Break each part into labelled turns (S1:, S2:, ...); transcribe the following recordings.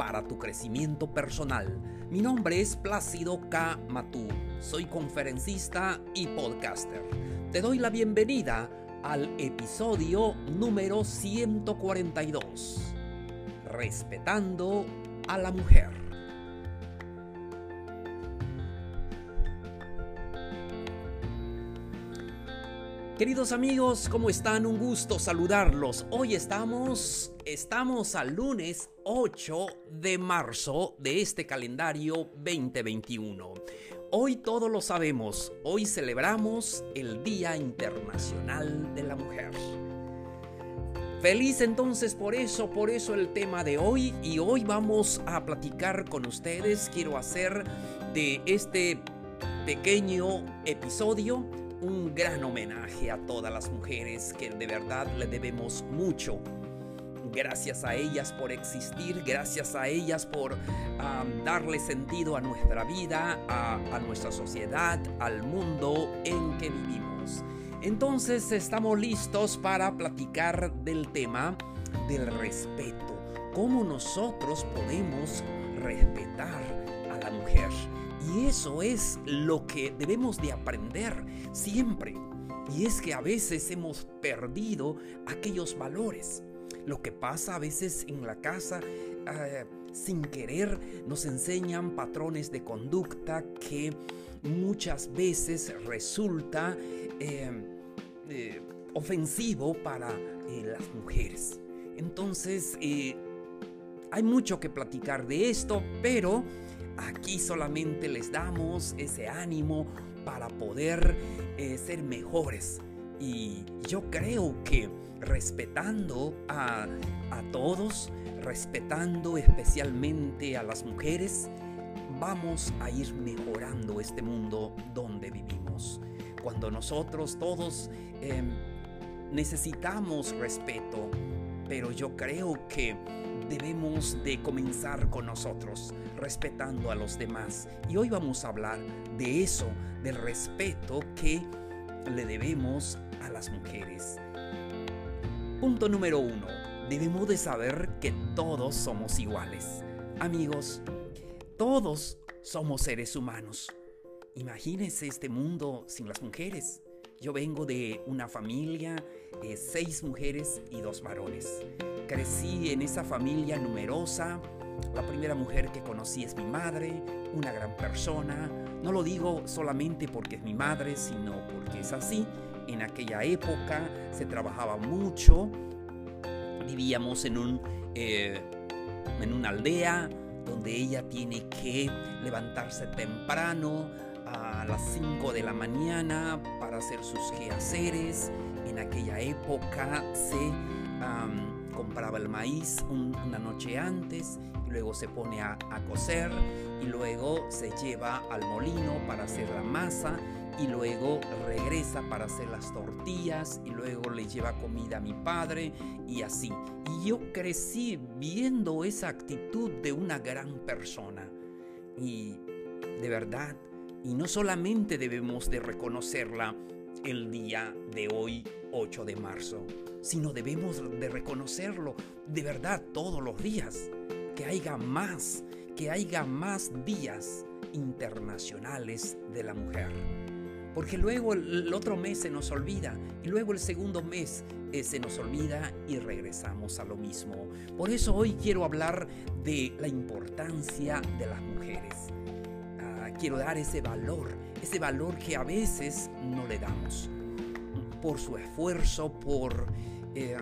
S1: para tu crecimiento personal. Mi nombre es Plácido K. Matú. Soy conferencista y podcaster. Te doy la bienvenida al episodio número 142. Respetando a la mujer. Queridos amigos, ¿cómo están? Un gusto saludarlos. Hoy estamos estamos al lunes 8 de marzo de este calendario 2021. Hoy todos lo sabemos, hoy celebramos el Día Internacional de la Mujer. Feliz entonces por eso, por eso el tema de hoy y hoy vamos a platicar con ustedes. Quiero hacer de este pequeño episodio un gran homenaje a todas las mujeres que de verdad le debemos mucho. Gracias a ellas por existir, gracias a ellas por darle sentido a nuestra vida, a, a nuestra sociedad, al mundo en que vivimos. Entonces estamos listos para platicar del tema del respeto. Cómo nosotros podemos respetar a la mujer. Y eso es lo que debemos de aprender siempre. Y es que a veces hemos perdido aquellos valores. Lo que pasa a veces en la casa, eh, sin querer, nos enseñan patrones de conducta que muchas veces resulta eh, eh, ofensivo para las mujeres. Entonces, hay mucho que platicar de esto, pero Aquí solamente les damos ese ánimo para poder eh, ser mejores. Y yo creo que respetando a, a todos, respetando especialmente a las mujeres, vamos a ir mejorando este mundo donde vivimos. Cuando nosotros todos em, necesitamos respeto, pero yo creo que debemos de comenzar con nosotros, respetando a los demás. Y hoy vamos a hablar de eso, del respeto que le debemos a las mujeres. Punto número uno. Debemos de saber que todos somos iguales. Amigos, todos somos seres humanos. Imagínense este mundo sin las mujeres. Yo vengo de una familia, de seis mujeres y dos varones. Crecí en esa familia numerosa. La primera mujer que conocí es mi madre, una gran persona. No lo digo solamente porque es mi madre, sino porque es así. En aquella época se trabajaba mucho. Vivíamos en, un, eh, en una aldea donde ella tiene que levantarse temprano a las 5 de la mañana para hacer sus quehaceres. En aquella época se compraba el maíz una noche antes, y luego se pone a, a cocer y luego se lleva al molino para hacer la masa y luego regresa para hacer las tortillas y luego le lleva comida a mi padre y así. Y yo crecí viendo esa actitud de una gran persona. Y de verdad, y no solamente debemos de reconocerla el día de hoy, 8 de marzo, sino debemos de reconocerlo de verdad todos los días. Que haya más, que haya más días internacionales de la mujer. Porque luego el otro mes se nos olvida y luego el segundo mes eh, se nos olvida y regresamos a lo mismo. Por eso hoy quiero hablar de la importancia de las mujeres. Quiero dar ese valor, ese valor que a veces no le damos por su esfuerzo, por em,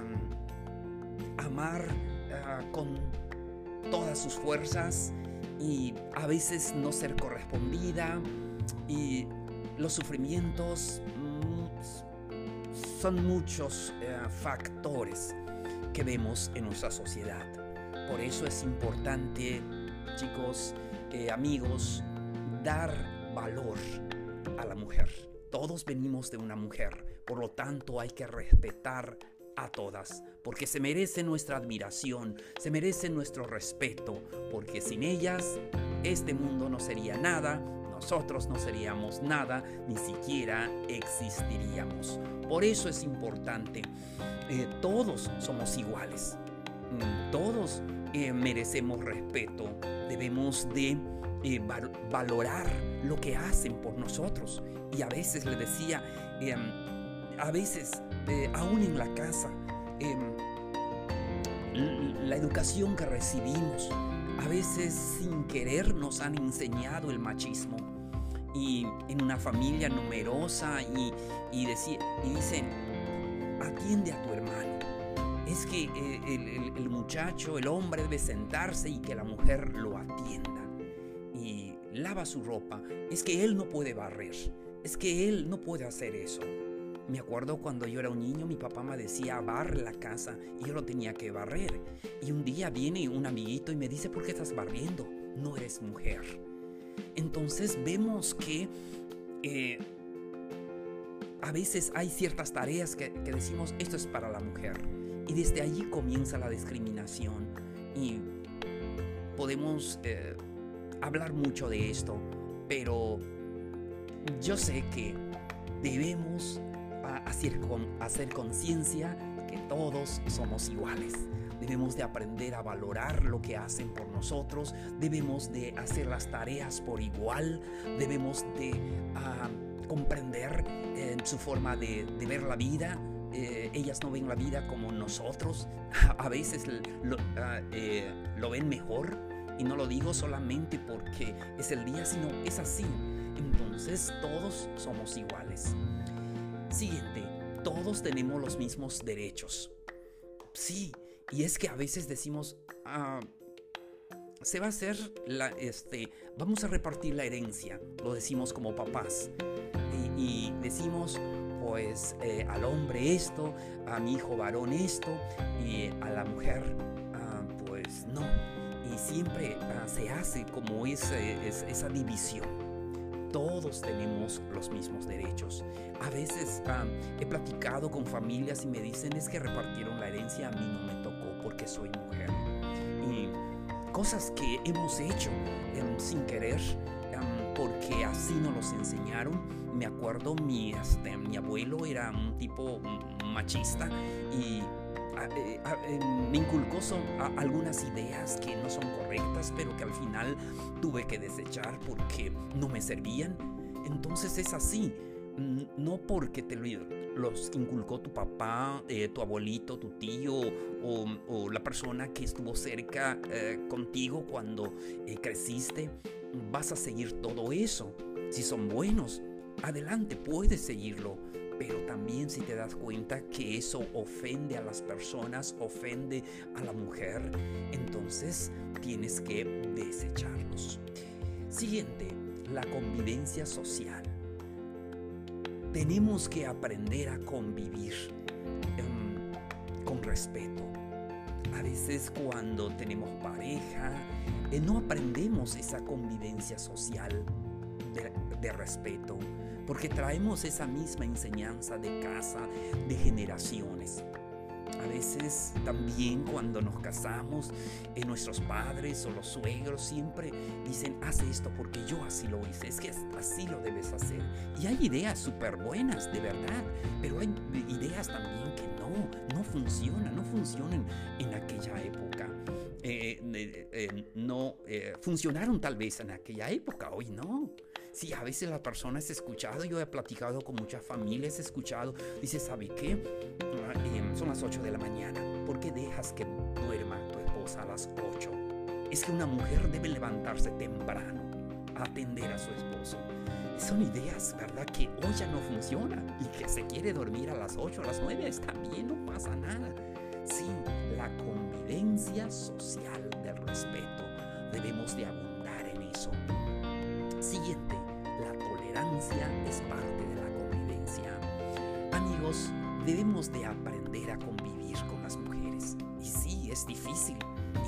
S1: amar ah, con todas sus fuerzas y a veces no ser correspondida y los sufrimientos mm, son muchos eh, factores que vemos en nuestra sociedad. Por eso es importante, chicos, eh, amigos, dar valor a la mujer Todos venimos de una mujer, por lo tanto hay que respetar a todas, porque se merecen nuestra admiración, se merecen nuestro respeto, porque sin ellas este mundo no sería nada, nosotros no seríamos nada, ni siquiera existiríamos. Por eso es importante, eh, todos somos iguales, mm, todos eh, merecemos respeto, debemos de eh, valorar lo que hacen por nosotros. Y a veces le decía, em, a veces, aún en la casa, em, la educación que recibimos, a veces sin querer nos han enseñado el machismo. Y en una familia numerosa y, y, y dicen, atiende a tu hermano. Es que eh, el muchacho, el hombre debe sentarse y que la mujer lo atienda lava su ropa, es que él no puede barrer, es que él no puede hacer eso. Me acuerdo cuando yo era un niño, mi papá me decía barre la casa y yo lo tenía que barrer. Y un día viene un amiguito y me dice, ¿por qué estás barriendo? No eres mujer. Entonces vemos que eh, a veces hay ciertas tareas que, decimos, esto es para la mujer. Y desde allí comienza la discriminación. Y podemos eh, hablar mucho de esto, pero yo sé que debemos hacer, hacer conciencia que todos somos iguales. Debemos de aprender a valorar lo que hacen por nosotros, debemos de hacer las tareas por igual, debemos de ah, comprender eh, su forma de, ver la vida, eh, ellas no ven la vida como nosotros, a veces ah, eh, lo ven mejor y no lo digo solamente porque es el día, sino es así. Entonces todos somos iguales. Siguiente, todos tenemos los mismos derechos. Sí, y es que a veces decimos, ah, se va a hacer la, este, vamos a repartir la herencia, lo decimos como papás. Y, decimos, pues eh, al hombre esto, a mi hijo varón esto, y a la mujer, ah, pues no y siempre ah, se hace como esa división. Todos tenemos los mismos derechos. A veces ah, he platicado con familias y me dicen es que repartieron la herencia, a mí no me tocó porque soy mujer. Y cosas que hemos hecho em, sin querer porque así nos los enseñaron. Me acuerdo, mi, este, mi abuelo era un tipo mm, machista y eh, eh, me inculcó son, algunas ideas que no son correctas, pero que al final tuve que desechar porque no me servían. Entonces es así, no porque te los inculcó tu papá, eh, tu abuelito, tu tío o, la persona que estuvo cerca contigo cuando creciste, vas a seguir todo eso. Si son buenos, adelante, puedes seguirlo pero también si te das cuenta que eso ofende a las personas, ofende a la mujer, entonces tienes que desecharlos. Siguiente, la convivencia social. Tenemos que aprender a convivir em, con respeto. A veces cuando tenemos pareja, eh, no aprendemos esa convivencia social de respeto porque traemos esa misma enseñanza de casa, de generaciones. A veces también cuando nos casamos, eh, nuestros padres o los suegros siempre dicen, haz esto porque yo así lo hice, es que así lo debes hacer. Y hay ideas súper buenas, de verdad, pero hay ideas también que no, no funcionan, no funcionan en aquella época. Eh, eh, no funcionaron tal vez en aquella época, hoy no. Sí, a veces las personas he escuchado, yo he platicado con muchas familias, he escuchado, dice, ¿sabe qué? Ah, em, son las 8 de la mañana, ¿por qué dejas que duerma tu esposa a las 8? Es que una mujer debe levantarse temprano a atender a su esposo. son ideas, ¿verdad? Que hoy ya no funcionan y que se quiere dormir a las 8, a las 9, está bien, no pasa nada. Sí, la convivencia social del respeto, debemos de abundar en eso. Siguiente, es parte de la convivencia. Amigos, debemos de aprender a convivir con las mujeres. Y sí, es difícil.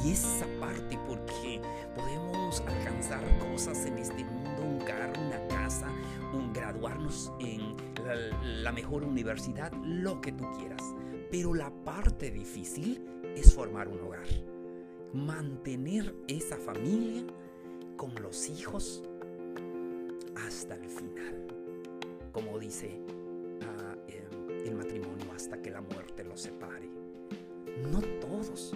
S1: Y es esa parte porque podemos alcanzar cosas en este mundo, un carro, una casa, un graduarnos en la, mejor universidad, lo que tú quieras. Pero la parte difícil es formar un hogar. Mantener esa familia con los hijos hasta final. Como dice ah, em, el matrimonio, hasta que la muerte los separe. No todos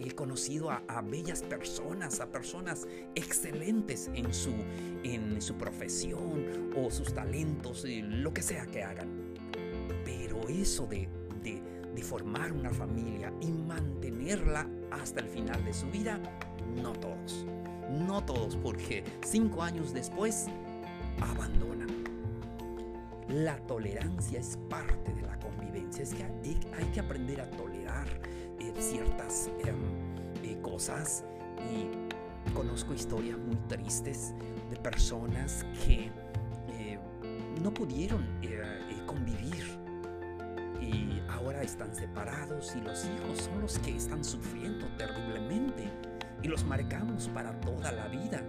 S1: he conocido a, bellas personas, a personas excelentes en su, en su profesión o sus talentos, lo que sea que hagan. Pero eso de, de formar una familia y mantenerla hasta el final de su vida, no todos. No todos, porque cinco años después abandonan. La tolerancia es parte de la convivencia. Es que hay que aprender a tolerar ciertas em, eh, cosas y conozco historias muy tristes de personas que eh, no pudieron eh, convivir y ahora están separados y los hijos son los que están sufriendo terriblemente y los marcamos para toda la vida.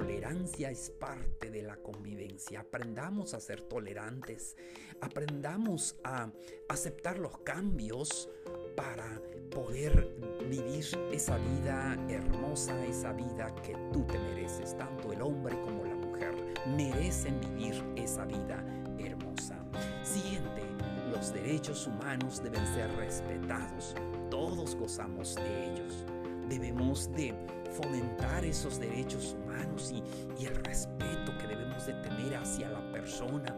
S1: Tolerancia es parte de la convivencia. Aprendamos a ser tolerantes. Aprendamos a aceptar los cambios para poder vivir esa vida hermosa, esa vida que tú te mereces, tanto el hombre como la mujer merecen vivir esa vida hermosa. Siguiente, los derechos humanos deben ser respetados, todos gozamos de ellos. Debemos de fomentar esos derechos humanos y, el respeto que debemos de tener hacia la persona.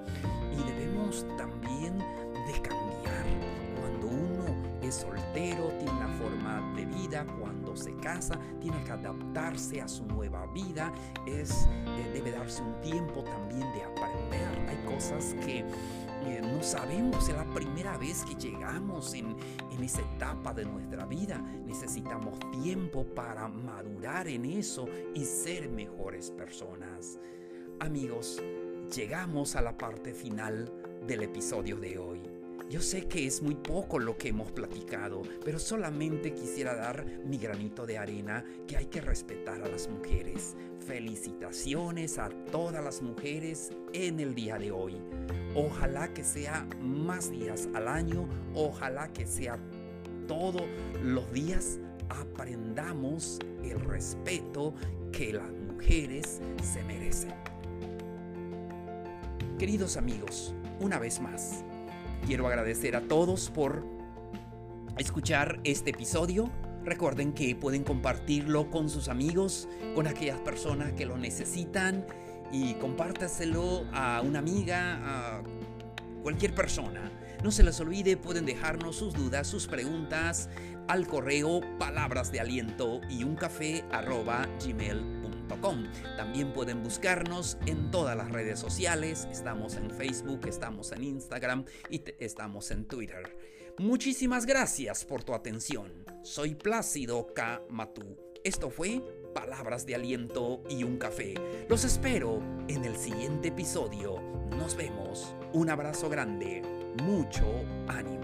S1: Y debemos también de cambiar. Cuando uno soltero, tiene una forma de vida, cuando se casa, tiene que adaptarse a su nueva vida, es, eh, debe darse un tiempo también de aprender. Hay cosas que eh, no sabemos, es la primera vez que llegamos en, en esa etapa de nuestra vida. Necesitamos tiempo para madurar en eso y ser mejores personas. Amigos, llegamos a la parte final del episodio de hoy. Yo sé que es muy poco lo que hemos platicado, pero solamente quisiera dar mi granito de arena que hay que respetar a las mujeres. Felicitaciones a todas las mujeres en el día de hoy. Ojalá que sea más días al año, ojalá que sea todos los días aprendamos el respeto que las mujeres se merecen. Queridos amigos, una vez más, Quiero agradecer a todos por escuchar este episodio. Recuerden que pueden compartirlo con sus amigos, con aquellas personas que lo necesitan y compártaselo a una amiga, a cualquier persona. No se les olvide, pueden dejarnos sus dudas, sus preguntas al correo palabras de aliento y un café también pueden buscarnos en todas las redes sociales. Estamos en Facebook, estamos en Instagram y estamos en Twitter. Muchísimas gracias por tu atención. Soy Plácido K. Matú. Esto fue Palabras de Aliento y un Café. Los espero en el siguiente episodio. Nos vemos. Un abrazo grande. Mucho ánimo.